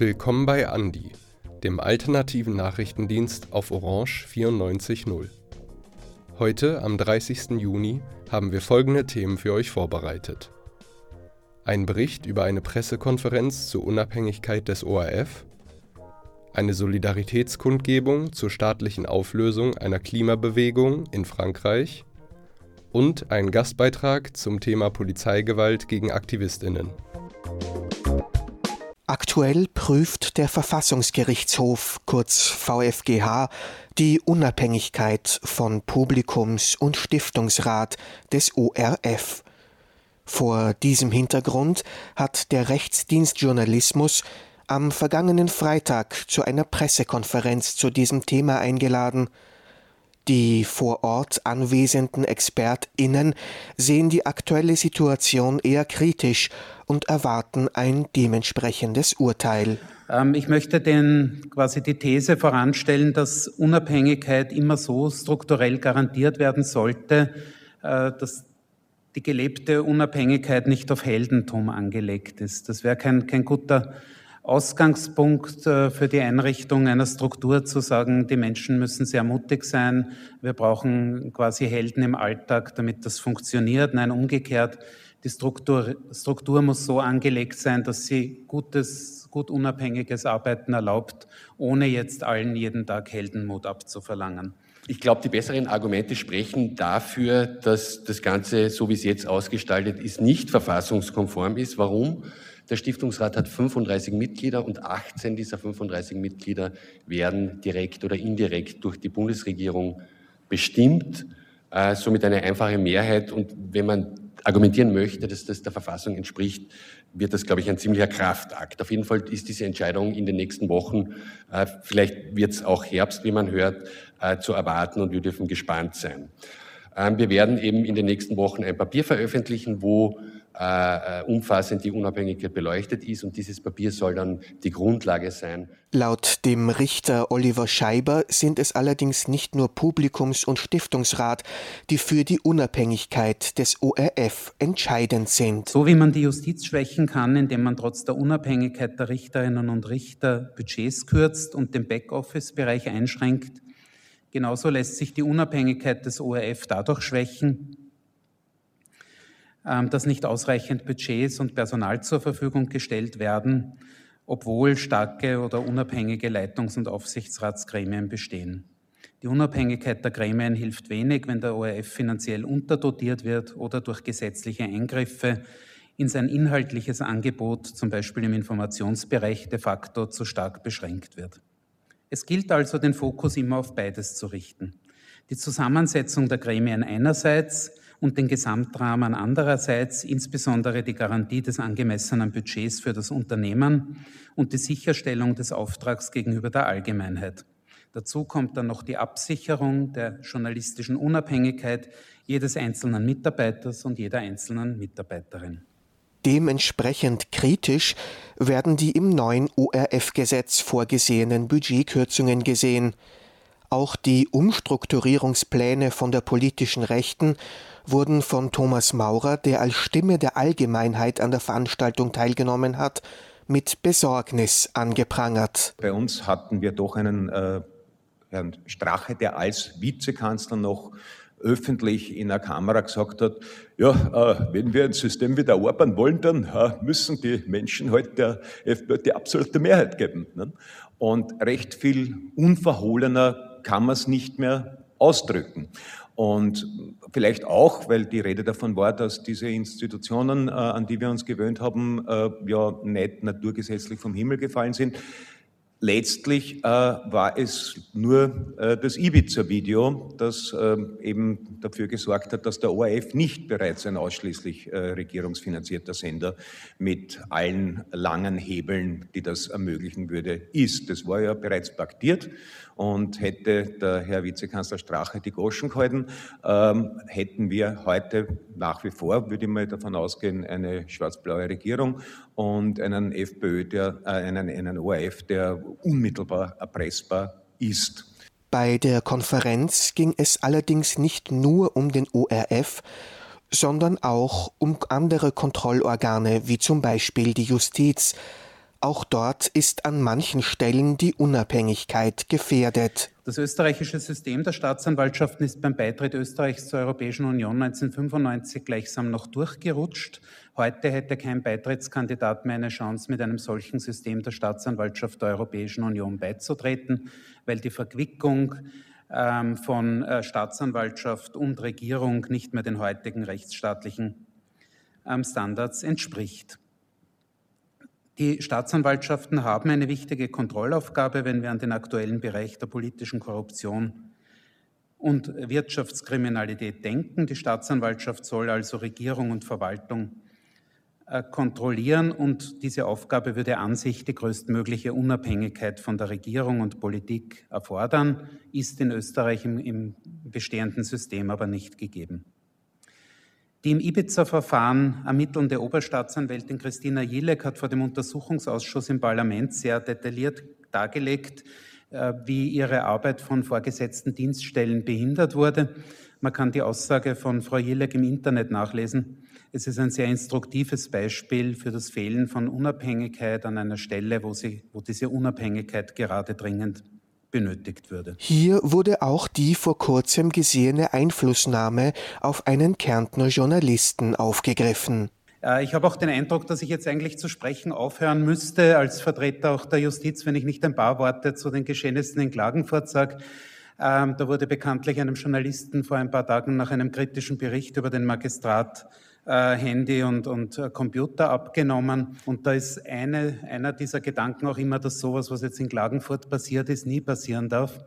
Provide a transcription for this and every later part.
Willkommen bei Andi, dem alternativen Nachrichtendienst auf Orange 94.0. Heute, am 30. Juni, haben wir folgende Themen für euch vorbereitet. Ein Bericht über eine Pressekonferenz zur Unabhängigkeit des ORF, eine Solidaritätskundgebung zur staatlichen Auflösung einer Klimabewegung in Frankreich und ein Gastbeitrag zum Thema Polizeigewalt gegen Aktivistinnen. Aktuell prüft der Verfassungsgerichtshof, kurz VfGH, die Unabhängigkeit von Publikums- und Stiftungsrat des ORF. Vor diesem Hintergrund hat der Rechtsdienst Journalismus am vergangenen Freitag zu einer Pressekonferenz zu diesem Thema eingeladen. Die vor Ort anwesenden ExpertInnen sehen die aktuelle Situation eher kritisch und erwarten ein dementsprechendes Urteil. Ähm, ich möchte den, quasi die These voranstellen, dass Unabhängigkeit immer so strukturell garantiert werden sollte, äh, dass die gelebte Unabhängigkeit nicht auf Heldentum angelegt ist. Das wäre kein, kein guter Ausgangspunkt äh, für die Einrichtung einer Struktur zu sagen, die Menschen müssen sehr mutig sein, wir brauchen quasi Helden im Alltag, damit das funktioniert. Nein, umgekehrt, die Struktur, Struktur muss so angelegt sein, dass sie gutes, gut unabhängiges Arbeiten erlaubt, ohne jetzt allen jeden Tag Heldenmut abzuverlangen. Ich glaube, die besseren Argumente sprechen dafür, dass das Ganze, so wie es jetzt ausgestaltet ist, nicht verfassungskonform ist. Warum? Der Stiftungsrat hat 35 Mitglieder und 18 dieser 35 Mitglieder werden direkt oder indirekt durch die Bundesregierung bestimmt, äh, somit eine einfache Mehrheit. Und wenn man argumentieren möchte, dass das der Verfassung entspricht, wird das, glaube ich, ein ziemlicher Kraftakt. Auf jeden Fall ist diese Entscheidung in den nächsten Wochen, äh, vielleicht wird es auch Herbst, wie man hört, äh, zu erwarten und wir dürfen gespannt sein. Ähm, wir werden eben in den nächsten Wochen ein Papier veröffentlichen, wo umfassend die Unabhängigkeit beleuchtet ist und dieses Papier soll dann die Grundlage sein. Laut dem Richter Oliver Scheiber sind es allerdings nicht nur Publikums- und Stiftungsrat, die für die Unabhängigkeit des ORF entscheidend sind. So wie man die Justiz schwächen kann, indem man trotz der Unabhängigkeit der Richterinnen und Richter Budgets kürzt und den Backoffice-Bereich einschränkt, genauso lässt sich die Unabhängigkeit des ORF dadurch schwächen, dass nicht ausreichend Budgets und Personal zur Verfügung gestellt werden, obwohl starke oder unabhängige Leitungs- und Aufsichtsratsgremien bestehen. Die Unabhängigkeit der Gremien hilft wenig, wenn der ORF finanziell unterdotiert wird oder durch gesetzliche Eingriffe in sein inhaltliches Angebot, zum Beispiel im Informationsbereich, de facto zu stark beschränkt wird. Es gilt also, den Fokus immer auf beides zu richten. Die Zusammensetzung der Gremien einerseits und den Gesamtrahmen andererseits, insbesondere die Garantie des angemessenen Budgets für das Unternehmen und die Sicherstellung des Auftrags gegenüber der Allgemeinheit. Dazu kommt dann noch die Absicherung der journalistischen Unabhängigkeit jedes einzelnen Mitarbeiters und jeder einzelnen Mitarbeiterin. Dementsprechend kritisch werden die im neuen ORF-Gesetz vorgesehenen Budgetkürzungen gesehen. Auch die Umstrukturierungspläne von der politischen Rechten wurden von Thomas Maurer, der als Stimme der Allgemeinheit an der Veranstaltung teilgenommen hat, mit Besorgnis angeprangert. Bei uns hatten wir doch einen äh, Herrn Strache, der als Vizekanzler noch öffentlich in der Kamera gesagt hat, ja, äh, wenn wir ein System wie der Orban wollen, dann äh, müssen die Menschen halt der FPÖ die absolute Mehrheit geben. Ne? Und recht viel unverhohlener kann man es nicht mehr ausdrücken. Und vielleicht auch, weil die Rede davon war, dass diese Institutionen, äh, an die wir uns gewöhnt haben, äh, ja nicht naturgesetzlich vom Himmel gefallen sind. Letztlich äh, war es nur äh, das Ibiza-Video, das äh, eben dafür gesorgt hat, dass der ORF nicht bereits ein ausschließlich äh, regierungsfinanzierter Sender mit allen langen Hebeln, die das ermöglichen würde, ist. Das war ja bereits paktiert und hätte der Herr Vizekanzler Strache die Goschen gehalten, ähm, hätten wir heute nach wie vor, würde ich mal davon ausgehen, eine schwarz-blaue Regierung und einen FPÖ, der, äh, einen, einen ORF, der unmittelbar erpressbar ist. Bei der Konferenz ging es allerdings nicht nur um den ORF, sondern auch um andere Kontrollorgane wie zum Beispiel die Justiz, Auch dort ist an manchen Stellen die Unabhängigkeit gefährdet. Das österreichische System der Staatsanwaltschaften ist beim Beitritt Österreichs zur Europäischen Union 1995 gleichsam noch durchgerutscht. Heute hätte kein Beitrittskandidat mehr eine Chance, mit einem solchen System der Staatsanwaltschaft der Europäischen Union beizutreten, weil die Verquickung ähm, von äh, Staatsanwaltschaft und Regierung nicht mehr den heutigen rechtsstaatlichen ähm, Standards entspricht. Die Staatsanwaltschaften haben eine wichtige Kontrollaufgabe, wenn wir an den aktuellen Bereich der politischen Korruption und Wirtschaftskriminalität denken. Die Staatsanwaltschaft soll also Regierung und Verwaltung äh, kontrollieren und diese Aufgabe würde an sich die größtmögliche Unabhängigkeit von der Regierung und Politik erfordern, ist in Österreich im, im bestehenden System aber nicht gegeben. Die im Ibiza-Verfahren ermittelnde Oberstaatsanwältin Christina Jilek hat vor dem Untersuchungsausschuss im Parlament sehr detailliert dargelegt, äh, wie ihre Arbeit von vorgesetzten Dienststellen behindert wurde. Man kann die Aussage von Frau Jilek im Internet nachlesen. Es ist ein sehr instruktives Beispiel für das Fehlen von Unabhängigkeit an einer Stelle, wo, sie, wo diese Unabhängigkeit gerade dringend benötigt würde. Hier wurde auch die vor kurzem gesehene Einflussnahme auf einen Kärntner Journalisten aufgegriffen. Äh, ich habe auch den Eindruck, dass ich jetzt eigentlich zu sprechen aufhören müsste, als Vertreter auch der Justiz, wenn ich nicht ein paar Worte zu den Geschehnissen in Klagenfurt sage. Ähm, da wurde bekanntlich einem Journalisten vor ein paar Tagen nach einem kritischen Bericht über den Magistrat Handy und, und äh, Computer abgenommen. Und da ist eine, einer dieser Gedanken auch immer, dass sowas, was jetzt in Klagenfurt passiert ist, nie passieren darf.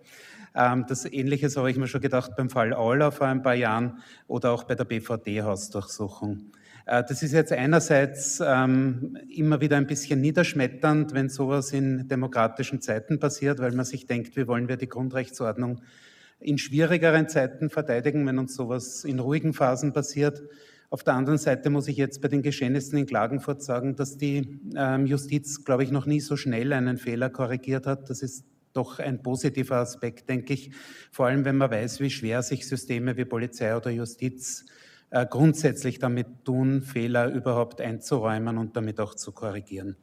Ähm, das Ähnliches habe ich mir schon gedacht beim Fall Auler vor ein paar Jahren oder auch bei der BVD-Hausdurchsuchung. Äh, das ist jetzt einerseits ähm, immer wieder ein bisschen niederschmetternd, wenn sowas in demokratischen Zeiten passiert, weil man sich denkt, wie wollen wir die Grundrechtsordnung in schwierigeren Zeiten verteidigen, wenn uns sowas in ruhigen Phasen passiert. Auf der anderen Seite muss ich jetzt bei den Geschehnissen in Klagenfurt sagen, dass die ähm, Justiz, glaube ich, noch nie so schnell einen Fehler korrigiert hat. Das ist doch ein positiver Aspekt, denke ich. Vor allem, wenn man weiß, wie schwer sich Systeme wie Polizei oder Justiz äh, grundsätzlich damit tun, Fehler überhaupt einzuräumen und damit auch zu korrigieren.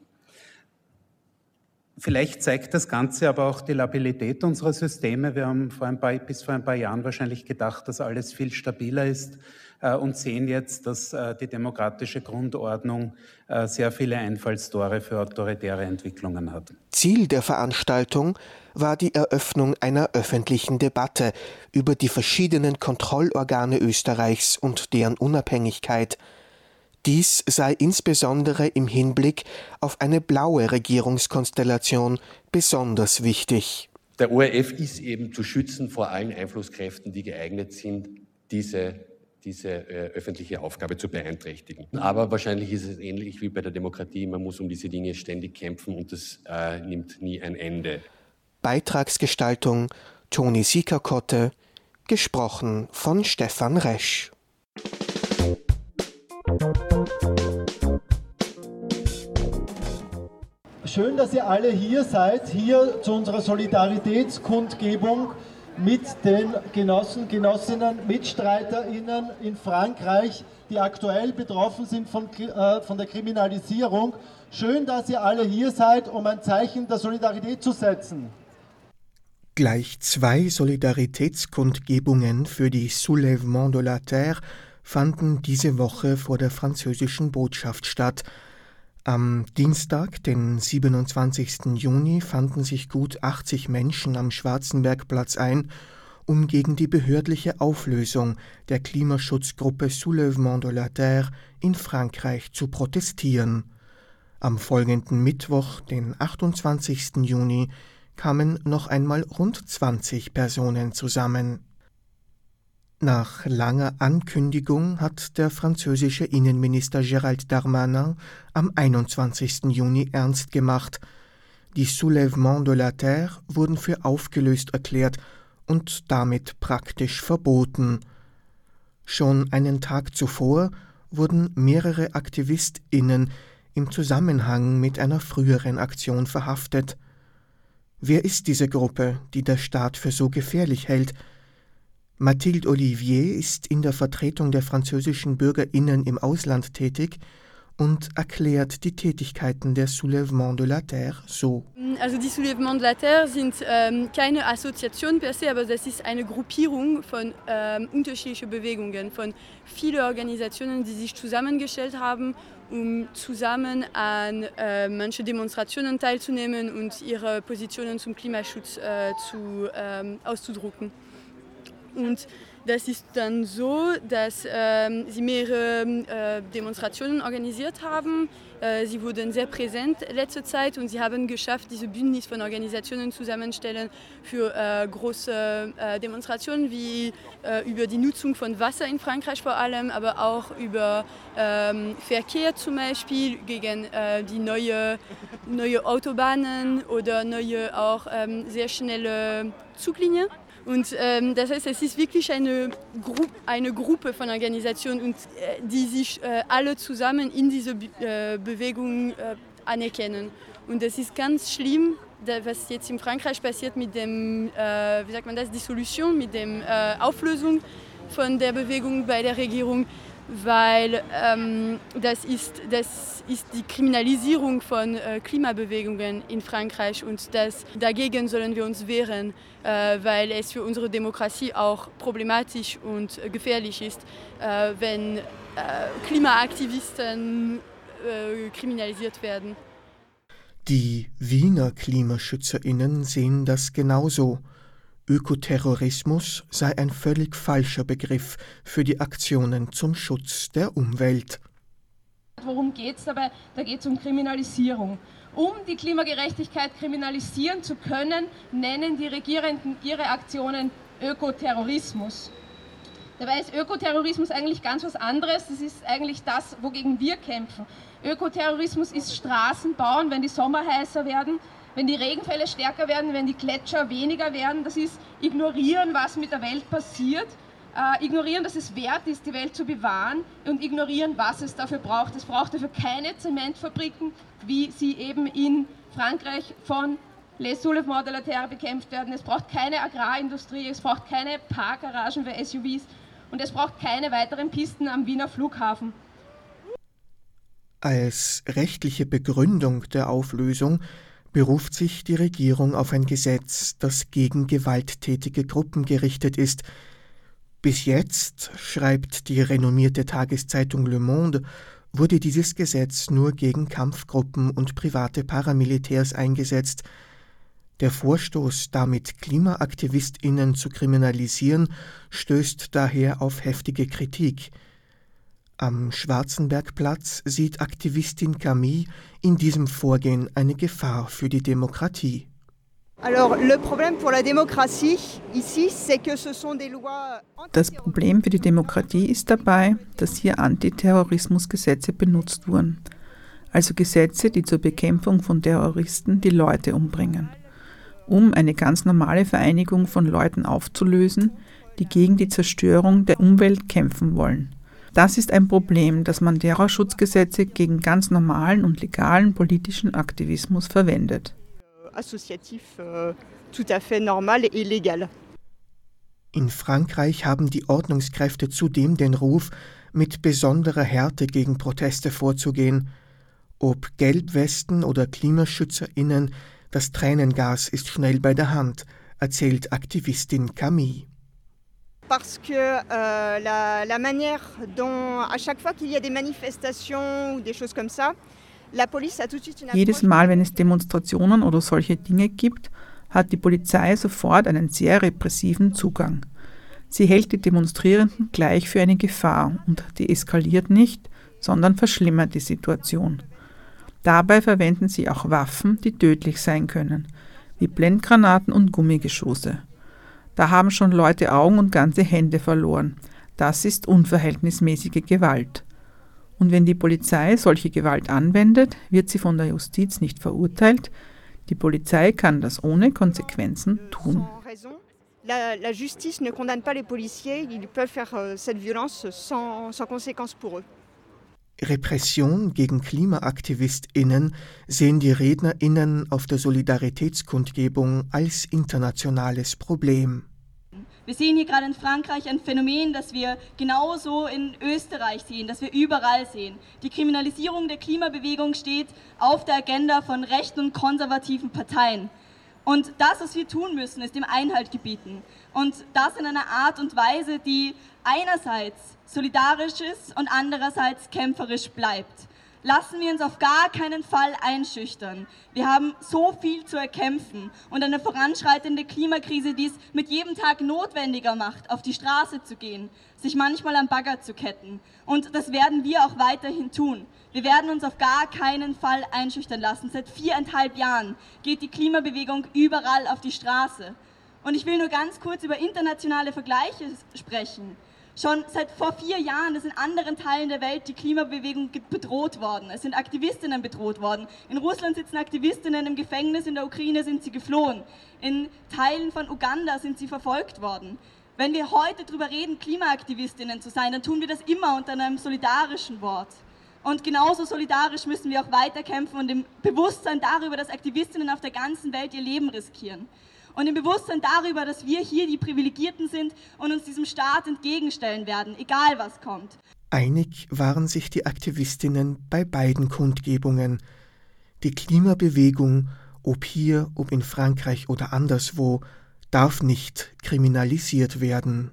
Vielleicht zeigt das Ganze aber auch die Labilität unserer Systeme. Wir haben vor ein paar, bis vor ein paar Jahren wahrscheinlich gedacht, dass alles viel stabiler ist und sehen jetzt, dass äh, die demokratische Grundordnung äh, sehr viele Einfallstore für autoritäre Entwicklungen hat. Ziel der Veranstaltung war die Eröffnung einer öffentlichen Debatte über die verschiedenen Kontrollorgane Österreichs und deren Unabhängigkeit. Dies sei insbesondere im Hinblick auf eine blaue Regierungskonstellation besonders wichtig. Der ORF ist eben zu schützen vor allen Einflusskräften, die geeignet sind, diese diese äh, öffentliche Aufgabe zu beeinträchtigen. Aber wahrscheinlich ist es ähnlich wie bei der Demokratie, man muss um diese Dinge ständig kämpfen und das äh, nimmt nie ein Ende. Beitragsgestaltung Toni Siekerkotte, gesprochen von Stefan Resch. Schön, dass ihr alle hier seid, hier zu unserer Solidaritätskundgebung mit den Genossen, Genossinnen, MitstreiterInnen in Frankreich, die aktuell betroffen sind von, äh, von der Kriminalisierung. Schön, dass ihr alle hier seid, um ein Zeichen der Solidarität zu setzen. Gleich zwei Solidaritätskundgebungen für die Soulèvement de la Terre fanden diese Woche vor der französischen Botschaft statt. Am Dienstag, den 27. Juni, fanden sich gut 80 Menschen am Schwarzenbergplatz ein, um gegen die behördliche Auflösung der Klimaschutzgruppe Soulèvement de la Terre in Frankreich zu protestieren. Am folgenden Mittwoch, den 28. Juni, kamen noch einmal rund 20 Personen zusammen. Nach langer Ankündigung hat der französische Innenminister Gérald Darmanin am 21. Juni ernst gemacht. Die Soulèvements de la Terre wurden für aufgelöst erklärt und damit praktisch verboten. Schon einen Tag zuvor wurden mehrere AktivistInnen im Zusammenhang mit einer früheren Aktion verhaftet. Wer ist diese Gruppe, die der Staat für so gefährlich hält? Mathilde Olivier ist in der Vertretung der französischen BürgerInnen im Ausland tätig und erklärt die Tätigkeiten der Soulèvement de la Terre so. Also die Soulèvement de la Terre sind ähm, keine Assoziation per se, aber das ist eine Gruppierung von ähm, unterschiedlichen Bewegungen, von vielen Organisationen, die sich zusammengestellt haben, um zusammen an äh, manchen Demonstrationen teilzunehmen und ihre Positionen zum Klimaschutz äh, zu, ähm, auszudrucken. Und das ist dann so, dass äh, sie mehrere äh, Demonstrationen organisiert haben. Äh, sie wurden sehr präsent letzte Zeit und sie haben geschafft, diese Bündnis von Organisationen zusammenstellen für äh, große äh, Demonstrationen wie äh, über die Nutzung von Wasser in Frankreich vor allem, aber auch über ähm, Verkehr zum Beispiel gegen die neue, neue Autobahnen oder neue auch ähm, sehr schnelle Zuglinien. Und ähm, das heißt, es ist wirklich eine, Gru eine Gruppe von Organisationen, und, äh, die sich äh, alle zusammen in diese Be äh, Bewegung äh, anerkennen. Und es ist ganz schlimm, was jetzt in Frankreich passiert mit dem, äh, wie Dissolution, mit der äh, Auflösung von der Bewegung bei der Regierung weil ähm, das, ist, das ist die Kriminalisierung von äh, Klimabewegungen in Frankreich und das, dagegen sollen wir uns wehren, äh, weil es für unsere Demokratie auch problematisch und äh, gefährlich ist, äh, wenn äh, Klimaaktivisten äh, kriminalisiert werden. Die Wiener Klimaschützerinnen sehen das genauso. Ökoterrorismus sei ein völlig falscher Begriff für die Aktionen zum Schutz der Umwelt. Worum geht es dabei? Da geht es um Kriminalisierung. Um die Klimagerechtigkeit kriminalisieren zu können, nennen die Regierenden ihre Aktionen Ökoterrorismus. Dabei ist Ökoterrorismus eigentlich ganz was anderes. Das ist eigentlich das, wogegen wir kämpfen. Ökoterrorismus ist Straßen bauen, wenn die Sommer heißer werden, wenn die Regenfälle stärker werden, wenn die Gletscher weniger werden. Das ist ignorieren, was mit der Welt passiert, äh, ignorieren, dass es wert ist, die Welt zu bewahren und ignorieren, was es dafür braucht. Es braucht dafür keine Zementfabriken, wie sie eben in Frankreich von Les Soulèvements de la Terre bekämpft werden. Es braucht keine Agrarindustrie, es braucht keine Parkgaragen für SUVs und es braucht keine weiteren Pisten am Wiener Flughafen. Als rechtliche Begründung der Auflösung beruft sich die Regierung auf ein Gesetz, das gegen gewalttätige Gruppen gerichtet ist. Bis jetzt, schreibt die renommierte Tageszeitung Le Monde, wurde dieses Gesetz nur gegen Kampfgruppen und private Paramilitärs eingesetzt. Der Vorstoß, damit Klimaaktivistinnen zu kriminalisieren, stößt daher auf heftige Kritik. Am Schwarzenbergplatz sieht Aktivistin Camille in diesem Vorgehen eine Gefahr für die Demokratie. Das Problem für die Demokratie ist dabei, dass hier Antiterrorismusgesetze benutzt wurden, also Gesetze, die zur Bekämpfung von Terroristen die Leute umbringen, um eine ganz normale Vereinigung von Leuten aufzulösen, die gegen die Zerstörung der Umwelt kämpfen wollen. Das ist ein Problem, dass man Terrorschutzgesetze gegen ganz normalen und legalen politischen Aktivismus verwendet. Euh, In Frankreich haben die Ordnungskräfte zudem den Ruf, mit besonderer Härte gegen Proteste vorzugehen. Ob Gelbwesten oder KlimaschützerInnen, das Tränengas ist schnell bei der Hand, erzählt Aktivistin Camille parce que euh, la, la, manière dont, à chaque fois qu'il y a des manifestations ou des choses comme ça, la police a tout de suite une Jedes Mal, wenn es Demonstrationen oder solche Dinge gibt, hat die Polizei sofort einen sehr repressiven Zugang. Sie hält die Demonstrierenden gleich für eine Gefahr und deeskaliert nicht, sondern verschlimmert die Situation. Dabei verwenden sie auch Waffen, die tödlich sein können, wie Blendgranaten und Gummigeschosse. Da haben schon Leute Augen und ganze Hände verloren. Das ist unverhältnismäßige Gewalt. Und wenn die Polizei solche Gewalt anwendet, wird sie von der Justiz nicht verurteilt. Die Polizei kann das ohne Konsequenzen tun. La, la justice ne condamne pas les policiers, ils peuvent faire euh, cette violence sans, sans conséquence pour eux. Repression gegen KlimaaktivistInnen sehen die RednerInnen auf der Solidaritätskundgebung als internationales Problem. Wir sehen hier gerade in Frankreich ein Phänomen, das wir genauso in Österreich sehen, das wir überall sehen. Die Kriminalisierung der Klimabewegung steht auf der Agenda von rechten und konservativen Parteien. Und das, was wir tun müssen, ist dem Einhalt gebieten. Und das in einer Art und Weise, die einerseits solidarisch ist und andererseits kämpferisch bleibt. Lassen wir uns auf gar keinen Fall einschüchtern. Wir haben so viel zu erkämpfen und eine voranschreitende Klimakrise, die es mit jedem Tag notwendiger macht, auf die Straße zu gehen, sich manchmal am Bagger zu ketten. Und das werden wir auch weiterhin tun. Wir werden uns auf gar keinen Fall einschüchtern lassen. Seit viereinhalb Jahren geht die Klimabewegung überall auf die Straße. Und ich will nur ganz kurz über internationale Vergleiche sprechen. Schon seit vor vier Jahren ist in anderen Teilen der Welt die Klimabewegung bedroht worden. Es sind Aktivistinnen bedroht worden. In Russland sitzen Aktivistinnen im Gefängnis, in der Ukraine sind sie geflohen. In Teilen von Uganda sind sie verfolgt worden. Wenn wir heute darüber reden, Klimaaktivistinnen zu sein, dann tun wir das immer unter einem solidarischen Wort. Und genauso solidarisch müssen wir auch weiterkämpfen und im Bewusstsein darüber, dass Aktivistinnen auf der ganzen Welt ihr Leben riskieren und im Bewusstsein darüber, dass wir hier die Privilegierten sind und uns diesem Staat entgegenstellen werden, egal was kommt. Einig waren sich die Aktivistinnen bei beiden Kundgebungen. Die Klimabewegung, ob hier, ob in Frankreich oder anderswo, darf nicht kriminalisiert werden.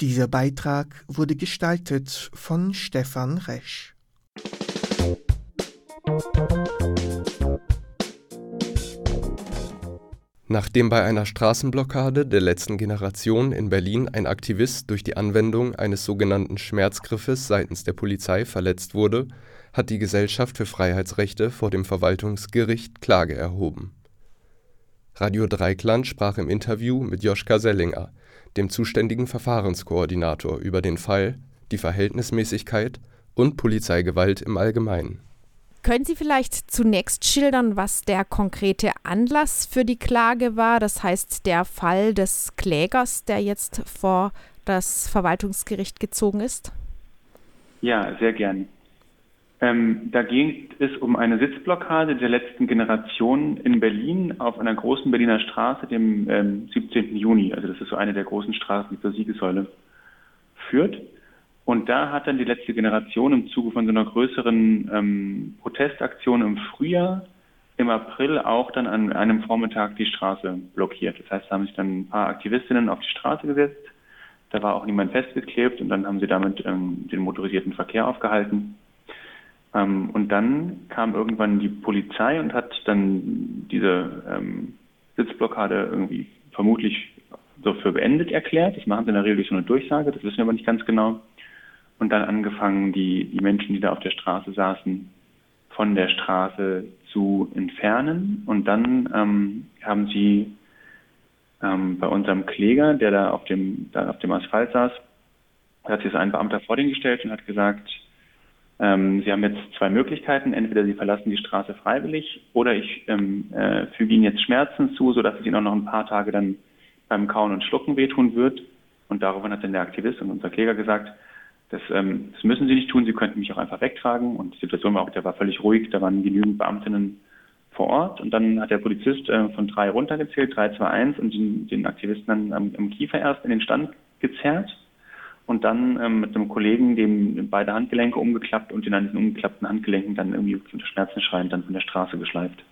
Dieser Beitrag wurde gestaltet von Stefan Resch. Nachdem bei einer Straßenblockade der letzten Generation in Berlin ein Aktivist durch die Anwendung eines sogenannten Schmerzgriffes seitens der Polizei verletzt wurde, hat die Gesellschaft für Freiheitsrechte vor dem Verwaltungsgericht Klage erhoben. Radio Dreikland sprach im Interview mit Joschka Sellinger, dem zuständigen Verfahrenskoordinator, über den Fall, die Verhältnismäßigkeit und Polizeigewalt im Allgemeinen können Sie vielleicht zunächst schildern, was der konkrete Anlass für die Klage war? Das heißt, der Fall des Klägers, der jetzt vor das Verwaltungsgericht gezogen ist? Ja, sehr gern. Ähm, da ging es um eine Sitzblockade der letzten Generation in Berlin auf einer großen Berliner Straße, dem ähm, 17. Juni. Also das ist so eine der großen Straßen, die zur Siegessäule führt. Und da hat dann die letzte Generation im Zuge von so einer größeren ähm, Protestaktion im Frühjahr im April auch dann an einem Vormittag die Straße blockiert. Das heißt, da haben sich dann ein paar Aktivistinnen auf die Straße gesetzt. Da war auch niemand festgeklebt und dann haben sie damit ähm, den motorisierten Verkehr aufgehalten. Ähm, und dann kam irgendwann die Polizei und hat dann diese ähm, Sitzblockade irgendwie vermutlich so für beendet erklärt. Das machen sie in der Regel durch so eine Durchsage, das wissen wir aber nicht ganz genau und dann angefangen, die, die Menschen, die da auf der Straße saßen, von der Straße zu entfernen. Und dann ähm, haben sie ähm, bei unserem Kläger, der da auf dem, da auf dem Asphalt saß, hat sich so ein Beamter vor den gestellt und hat gesagt, ähm, Sie haben jetzt zwei Möglichkeiten. Entweder Sie verlassen die Straße freiwillig oder ich ähm, äh, füge Ihnen jetzt Schmerzen zu, sodass es Ihnen auch noch ein paar Tage dann beim Kauen und Schlucken wehtun wird. Und daraufhin hat dann der Aktivist und unser Kläger gesagt, das, ähm, das müssen Sie nicht tun, Sie könnten mich auch einfach wegtragen. Und die Situation war auch, der war völlig ruhig, da waren genügend Beamtinnen vor Ort. Und dann hat der Polizist äh, von drei runtergezählt, drei, zwei, eins, und den, den Aktivisten dann am, am Kiefer erst in den Stand gezerrt. Und dann ähm, mit einem Kollegen dem beide Handgelenke umgeklappt und den an diesen umgeklappten Handgelenken dann irgendwie unter Schmerzen schreiend dann von der Straße geschleift.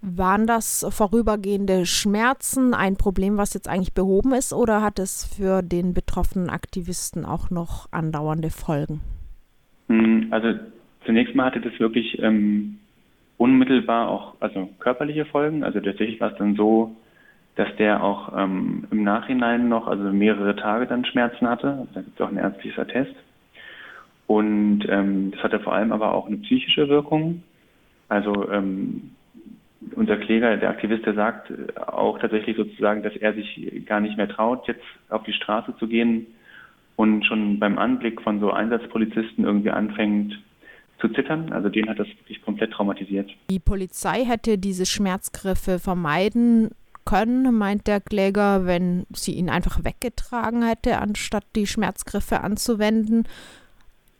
Waren das vorübergehende Schmerzen ein Problem, was jetzt eigentlich behoben ist, oder hat es für den betroffenen Aktivisten auch noch andauernde Folgen? Hm, also zunächst mal hatte das wirklich ähm, unmittelbar auch also körperliche Folgen. Also tatsächlich war es dann so, dass der auch ähm, im Nachhinein noch, also mehrere Tage dann Schmerzen hatte. Da gibt es auch ein ärztliches Attest. Und ähm, das hatte vor allem aber auch eine psychische Wirkung. Also ähm, unser Kläger, der Aktivist, der sagt auch tatsächlich sozusagen, dass er sich gar nicht mehr traut, jetzt auf die Straße zu gehen und schon beim Anblick von so Einsatzpolizisten irgendwie anfängt zu zittern. Also den hat das wirklich komplett traumatisiert. Die Polizei hätte diese Schmerzgriffe vermeiden können, meint der Kläger, wenn sie ihn einfach weggetragen hätte, anstatt die Schmerzgriffe anzuwenden.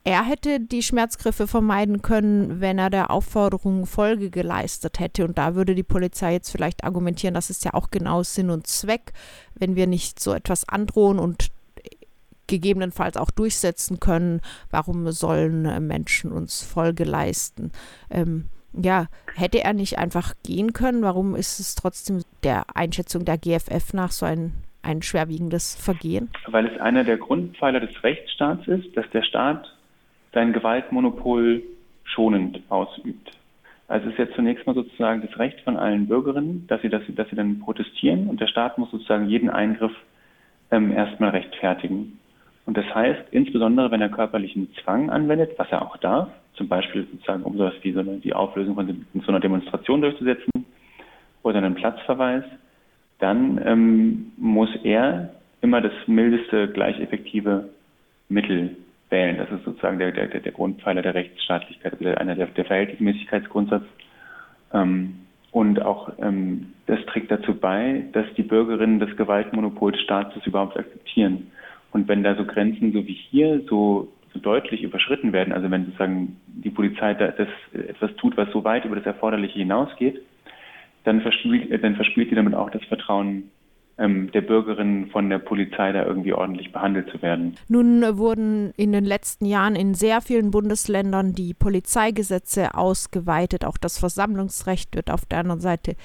Er hätte die Schmerzgriffe vermeiden können, wenn er der Aufforderung Folge geleistet hätte. Und da würde die Polizei jetzt vielleicht argumentieren, das ist ja auch genau Sinn und Zweck, wenn wir nicht so etwas androhen und gegebenenfalls auch durchsetzen können, warum sollen Menschen uns Folge leisten. Ähm, ja, hätte er nicht einfach gehen können? Warum ist es trotzdem der Einschätzung der GFF nach so ein, ein schwerwiegendes Vergehen? Weil es einer der Grundpfeiler des Rechtsstaats ist, dass der Staat sein Gewaltmonopol schonend ausübt. Also es ist jetzt zunächst mal sozusagen das Recht von allen Bürgerinnen, dass sie, dass sie, dass sie dann protestieren und der Staat muss sozusagen jeden Eingriff ähm, erstmal rechtfertigen. Und das heißt, insbesondere wenn er körperlichen Zwang anwendet, was er auch darf, zum Beispiel sozusagen um sowas wie so eine, die Auflösung von so einer Demonstration durchzusetzen oder einen Platzverweis, dann ähm, muss er immer das mildeste, gleich effektive Mittel wählen. Das ist sozusagen der, der, der Grundpfeiler der Rechtsstaatlichkeit, einer der, der Verhältnismäßigkeitsgrundsatz. Ähm, und auch ähm, das trägt dazu bei, dass die Bürgerinnen das Gewaltmonopol des Staates überhaupt akzeptieren. Und wenn da so Grenzen so wie hier so so deutlich überschritten werden, also wenn sozusagen die Polizei das etwas tut, was so weit über das Erforderliche hinausgeht, dann verspielt, dann verspielt sie damit auch das Vertrauen der Bürgerinnen von der Polizei da irgendwie ordentlich behandelt zu werden. Nun wurden in den letzten Jahren in sehr vielen Bundesländern die Polizeigesetze ausgeweitet. Auch das Versammlungsrecht wird auf der anderen Seite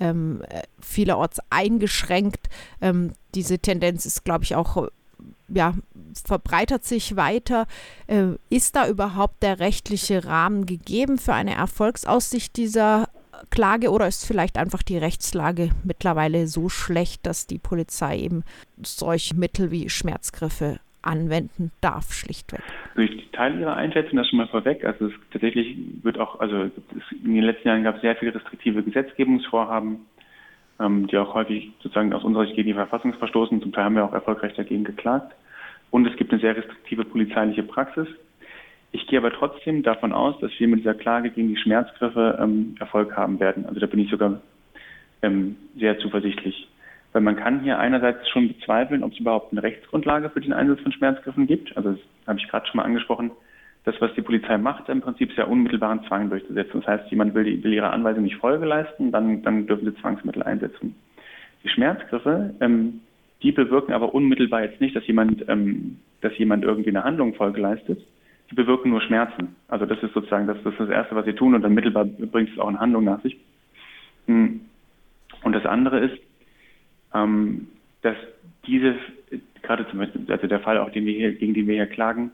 ähm, vielerorts eingeschränkt. Ähm, diese Tendenz ist, glaube ich, auch ja, verbreitert sich weiter. Äh, ist da überhaupt der rechtliche Rahmen gegeben für eine Erfolgsaussicht dieser Klage oder ist vielleicht einfach die Rechtslage mittlerweile so schlecht, dass die Polizei eben solche Mittel wie Schmerzgriffe anwenden darf, schlichtweg. Also ich teile Ihre Einschätzung das schon mal vorweg. Also es tatsächlich wird auch, also es, in den letzten Jahren gab es sehr viele restriktive Gesetzgebungsvorhaben, ähm, die auch häufig sozusagen aus unserer Sicht gegen die Verfassung verstoßen. Zum Teil haben wir auch erfolgreich dagegen geklagt. Und es gibt eine sehr restriktive polizeiliche Praxis. Ich gehe aber trotzdem davon aus, dass wir mit dieser Klage gegen die Schmerzgriffe ähm, Erfolg haben werden. Also da bin ich sogar ähm, sehr zuversichtlich. Weil man kann hier einerseits schon bezweifeln, ob es überhaupt eine Rechtsgrundlage für den Einsatz von Schmerzgriffen gibt. Also das habe ich gerade schon mal angesprochen. Das, was die Polizei macht, im Prinzip ja unmittelbaren Zwang durchzusetzen. Das heißt, jemand will, die, will ihrer Anweisung nicht Folge leisten, dann, dann dürfen sie Zwangsmittel einsetzen. Die Schmerzgriffe ähm, die bewirken aber unmittelbar jetzt nicht, dass jemand, ähm, dass jemand irgendwie eine Handlung Folge leistet. Die bewirken nur Schmerzen. Also das ist sozusagen das, das, ist das Erste, was sie tun und dann mittelbar bringt es auch eine Handlung nach sich. Hm. Und das andere ist, ähm, dass diese, gerade zum Beispiel, also der Fall, auch den wir hier, gegen den wir hier klagen,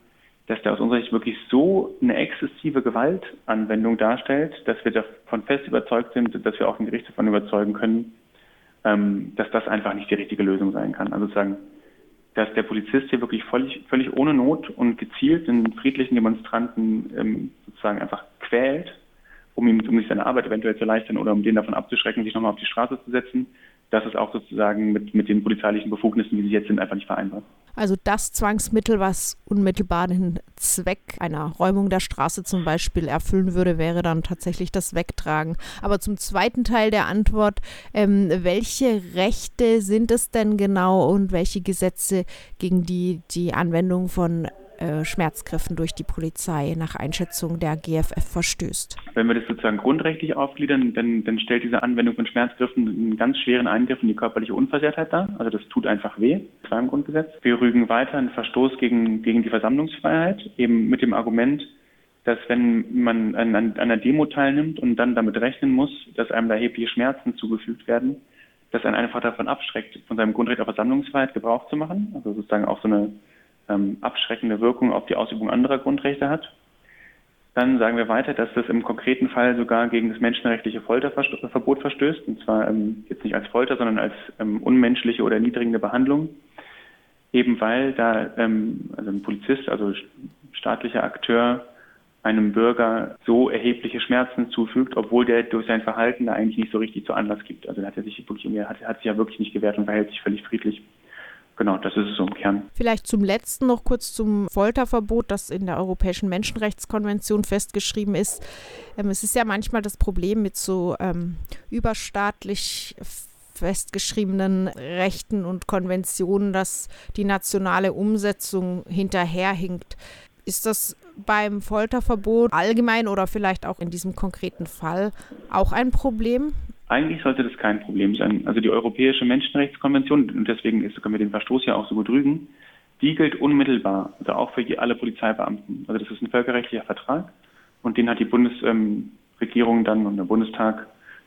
dass der aus unserer Sicht wirklich so eine exzessive Gewaltanwendung darstellt, dass wir davon fest überzeugt sind, dass wir auch ein Gericht davon überzeugen können, ähm, dass das einfach nicht die richtige Lösung sein kann. Also sozusagen, dass der Polizist hier wirklich völlig, völlig ohne Not und gezielt den friedlichen Demonstranten ähm, sozusagen einfach quält, um ihm um sich seine Arbeit eventuell zu erleichtern oder um den davon abzuschrecken, sich nochmal auf die Straße zu setzen, das ist auch sozusagen mit, mit den polizeilichen Befugnissen, wie sie jetzt sind, einfach nicht vereinbar. Also das Zwangsmittel, was unmittelbar den Zweck einer Räumung der Straße zum Beispiel erfüllen würde, wäre dann tatsächlich das Wegtragen. Aber zum zweiten Teil der Antwort, ähm, welche Rechte sind es denn genau und welche Gesetze gegen die die Anwendung von äh, Schmerzgriffen durch die Polizei nach Einschätzung der GFF verstößt. Wenn wir das sozusagen grundrechtlich aufgliedern, dann, dann stellt diese Anwendung von Schmerzgriffen einen ganz schweren Eingriff in die körperliche Unversehrtheit dar. Also das tut einfach weh. Das war im Grundgesetz. Wir rügen weiter einen Verstoß gegen, gegen die Versammlungsfreiheit, eben mit dem Argument, dass wenn man an, an einer Demo teilnimmt und dann damit rechnen muss, dass einem da erhebliche Schmerzen zugefügt werden, dass einen einfach davon abschreckt, von seinem Grundrecht auf Versammlungsfreiheit Gebrauch zu machen. Also sozusagen auch so eine ähm, abschreckende Wirkung auf die Ausübung anderer Grundrechte hat. Dann sagen wir weiter, dass das im konkreten Fall sogar gegen das menschenrechtliche Folterverbot verstößt, und zwar ähm, jetzt nicht als Folter, sondern als ähm, unmenschliche oder erniedrigende Behandlung, eben weil da ähm, also ein Polizist, also staatlicher Akteur, einem Bürger so erhebliche Schmerzen zufügt, obwohl der durch sein Verhalten da eigentlich nicht so richtig zu Anlass gibt. Also hat er sich wirklich, hat, hat sich ja wirklich nicht gewehrt und verhält sich völlig friedlich. Genau, das ist es so im Kern. Vielleicht zum letzten noch kurz zum Folterverbot, das in der Europäischen Menschenrechtskonvention festgeschrieben ist. Ähm, es ist ja manchmal das Problem mit so ähm, überstaatlich festgeschriebenen Rechten und Konventionen, dass die nationale Umsetzung hinterherhinkt. Ist das beim Folterverbot allgemein oder vielleicht auch in diesem konkreten Fall auch ein Problem? Eigentlich sollte das kein Problem sein. Also die Europäische Menschenrechtskonvention, und deswegen ist, können wir den Verstoß ja auch so gut rügen, die gilt unmittelbar, also auch für alle Polizeibeamten. Also das ist ein völkerrechtlicher Vertrag und den hat die Bundesregierung dann und der Bundestag,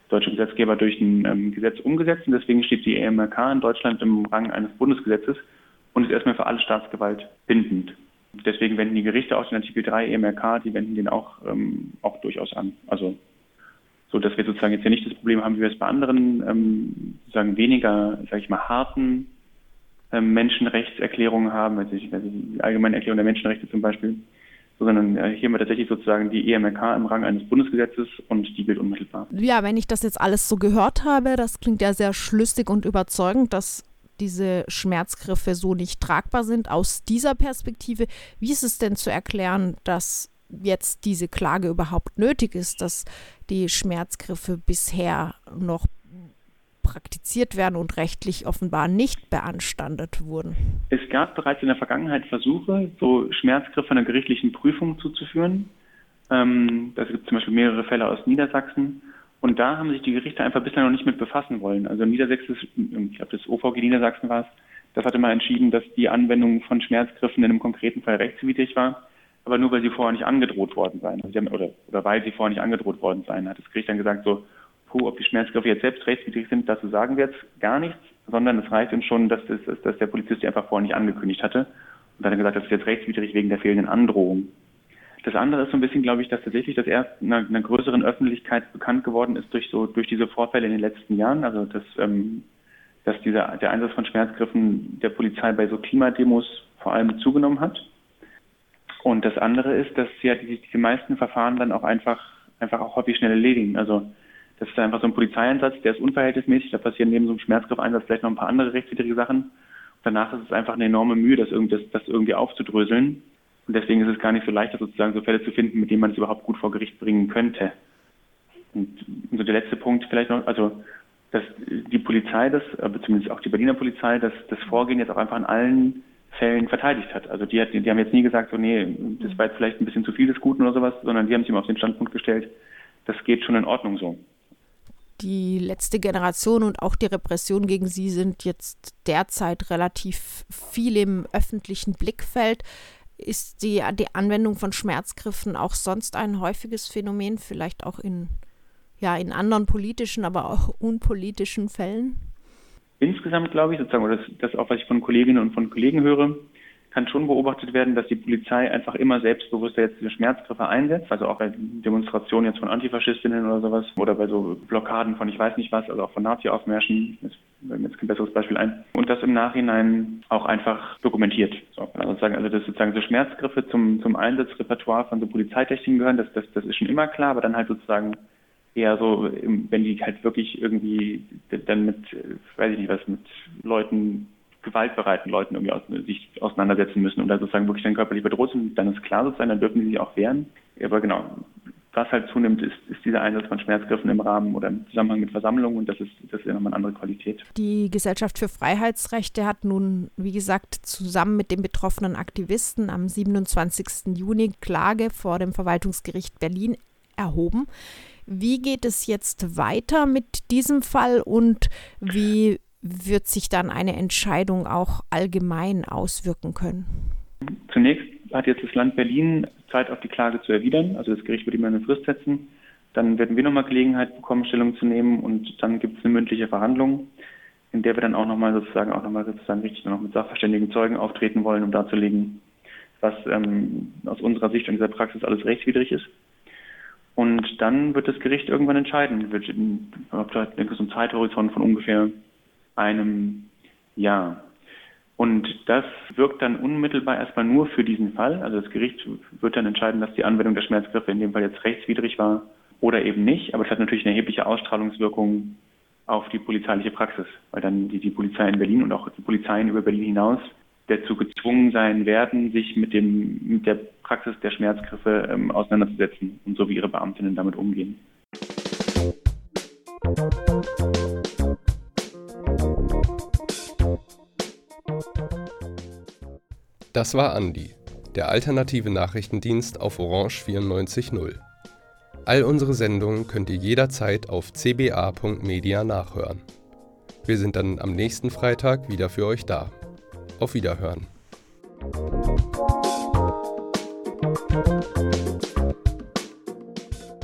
deutsche Gesetzgeber, durch ein ähm, Gesetz umgesetzt und deswegen steht die EMRK in Deutschland im Rang eines Bundesgesetzes und ist erstmal für alle Staatsgewalt bindend. Deswegen wenden die Gerichte aus den Artikel 3 EMRK, die wenden den auch, ähm, auch durchaus an. Also so, dass wir sozusagen jetzt ja nicht das Problem haben, wie wir es bei anderen ähm, sozusagen weniger, sage ich mal, harten ähm, Menschenrechtserklärungen haben, also die allgemeine Erklärung der Menschenrechte zum Beispiel, sondern äh, hier haben wir tatsächlich sozusagen die EMRK im Rang eines Bundesgesetzes und die gilt unmittelbar. Ja, wenn ich das jetzt alles so gehört habe, das klingt ja sehr schlüssig und überzeugend, dass diese Schmerzgriffe so nicht tragbar sind. Aus dieser Perspektive, wie ist es denn zu erklären, dass jetzt diese Klage überhaupt nötig ist, dass die Schmerzgriffe bisher noch praktiziert werden und rechtlich offenbar nicht beanstandet wurden. Es gab bereits in der Vergangenheit Versuche, so Schmerzgriffe einer gerichtlichen Prüfung zuzuführen. Ähm, es gibt zum Beispiel mehrere Fälle aus Niedersachsen. Und da haben sich die Gerichte einfach bislang noch nicht mit befassen wollen. Also Niedersächsisch, ich glaube das OVG Niedersachsen war es, das hatte mal entschieden, dass die Anwendung von Schmerzgriffen in einem konkreten Fall rechtswidrig war, aber nur weil sie vorher nicht angedroht worden seien. Also haben, oder, oder weil sie vorher nicht angedroht worden seien, hat das Gericht dann gesagt, so, puh, ob die Schmerzgriffe jetzt selbst rechtswidrig sind, dazu sagen wir jetzt gar nichts, sondern es reicht uns schon, dass, das, dass der Polizist die einfach vorher nicht angekündigt hatte. Und dann gesagt, das ist jetzt rechtswidrig wegen der fehlenden Androhung. Das andere ist so ein bisschen, glaube ich, dass tatsächlich das erst einer, einer größeren Öffentlichkeit bekannt geworden ist durch so durch diese Vorfälle in den letzten Jahren. Also dass, ähm, dass dieser der Einsatz von Schmerzgriffen der Polizei bei so Klimademos vor allem zugenommen hat. Und das andere ist, dass ja die, die meisten Verfahren dann auch einfach einfach auch häufig schnell erledigen. Also das ist einfach so ein Polizeieinsatz, der ist unverhältnismäßig. Da passieren neben so einem Schmerzgriffeinsatz vielleicht noch ein paar andere rechtswidrige Sachen. Und danach ist es einfach eine enorme Mühe, das, das, das irgendwie aufzudröseln. Und deswegen ist es gar nicht so leicht, sozusagen so Fälle zu finden, mit denen man es überhaupt gut vor Gericht bringen könnte. Und so der letzte Punkt vielleicht noch, also dass die Polizei das, äh, beziehungsweise auch die Berliner Polizei, das, das Vorgehen jetzt auch einfach in allen Fällen verteidigt hat. Also die, hat, die haben jetzt nie gesagt, so nee, das war jetzt vielleicht ein bisschen zu viel des Guten oder sowas, sondern die haben sich immer auf den Standpunkt gestellt, das geht schon in Ordnung so. Die letzte Generation und auch die Repression gegen sie sind jetzt derzeit relativ viel im öffentlichen Blickfeld. Ist die, die Anwendung von Schmerzgriffen auch sonst ein häufiges Phänomen, vielleicht auch in, ja, in anderen politischen, aber auch unpolitischen Fällen? Insgesamt glaube ich, sozusagen, oder das, das auch, was ich von Kolleginnen und von Kollegen höre, kann schon beobachtet werden, dass die Polizei einfach immer selbstbewusster jetzt diese Schmerzgriffe einsetzt, also auch bei Demonstrationen jetzt von Antifaschistinnen oder sowas oder bei so Blockaden von ich weiß nicht was, also auch von Nazi-Aufmärschen, jetzt fällt jetzt kein besseres Beispiel ein, und das im Nachhinein auch einfach dokumentiert. So, also sozusagen, also dass sozusagen so Schmerzgriffe zum, zum Einsatzrepertoire von so Polizeitechniken gehören, das, das, das ist schon immer klar, aber dann halt sozusagen eher so, wenn die halt wirklich irgendwie dann mit, weiß ich nicht was, mit Leuten gewaltbereiten Leuten irgendwie aus, sich auseinandersetzen müssen da sozusagen wirklich dann körperlich bedroht sind, dann ist klar sozusagen, dann dürfen die sich auch wehren. Aber genau, was halt zunimmt, ist, ist dieser Einsatz von Schmerzgriffen im Rahmen oder im Zusammenhang mit Versammlungen und das ist, das ist nochmal eine andere Qualität. Die Gesellschaft für Freiheitsrechte hat nun, wie gesagt, zusammen mit den betroffenen Aktivisten am 27. Juni Klage vor dem Verwaltungsgericht Berlin erhoben. Wie geht es jetzt weiter mit diesem Fall und wie wird sich dann eine Entscheidung auch allgemein auswirken können? Zunächst hat jetzt das Land Berlin Zeit, auf die Klage zu erwidern. Also das Gericht wird ihm eine Frist setzen. Dann werden wir nochmal Gelegenheit bekommen, Stellung zu nehmen und dann gibt es eine mündliche Verhandlung, in der wir dann auch nochmal sozusagen auch nochmal sozusagen richtig noch mit sachverständigen Zeugen auftreten wollen, um darzulegen, was ähm, aus unserer Sicht in dieser Praxis alles rechtswidrig ist. Und dann wird das Gericht irgendwann entscheiden. Wird, ich denke, so ein Zeithorizont von ungefähr einem Jahr. Und das wirkt dann unmittelbar erstmal nur für diesen Fall. Also das Gericht wird dann entscheiden, dass die Anwendung der Schmerzgriffe in dem Fall jetzt rechtswidrig war oder eben nicht. Aber es hat natürlich eine erhebliche Ausstrahlungswirkung auf die polizeiliche Praxis, weil dann die, die Polizei in Berlin und auch die Polizeien über Berlin hinaus dazu gezwungen sein werden, sich mit, dem, mit der Praxis der Schmerzgriffe ähm, auseinanderzusetzen und so wie ihre Beamtinnen damit umgehen. Das war Andi. der alternative Nachrichtendienst auf Orange 94.0. All unsere Sendungen könnt ihr jederzeit auf cba.media nachhören. Wir sind dann am nächsten Freitag wieder für euch da. Auf Wiederhören.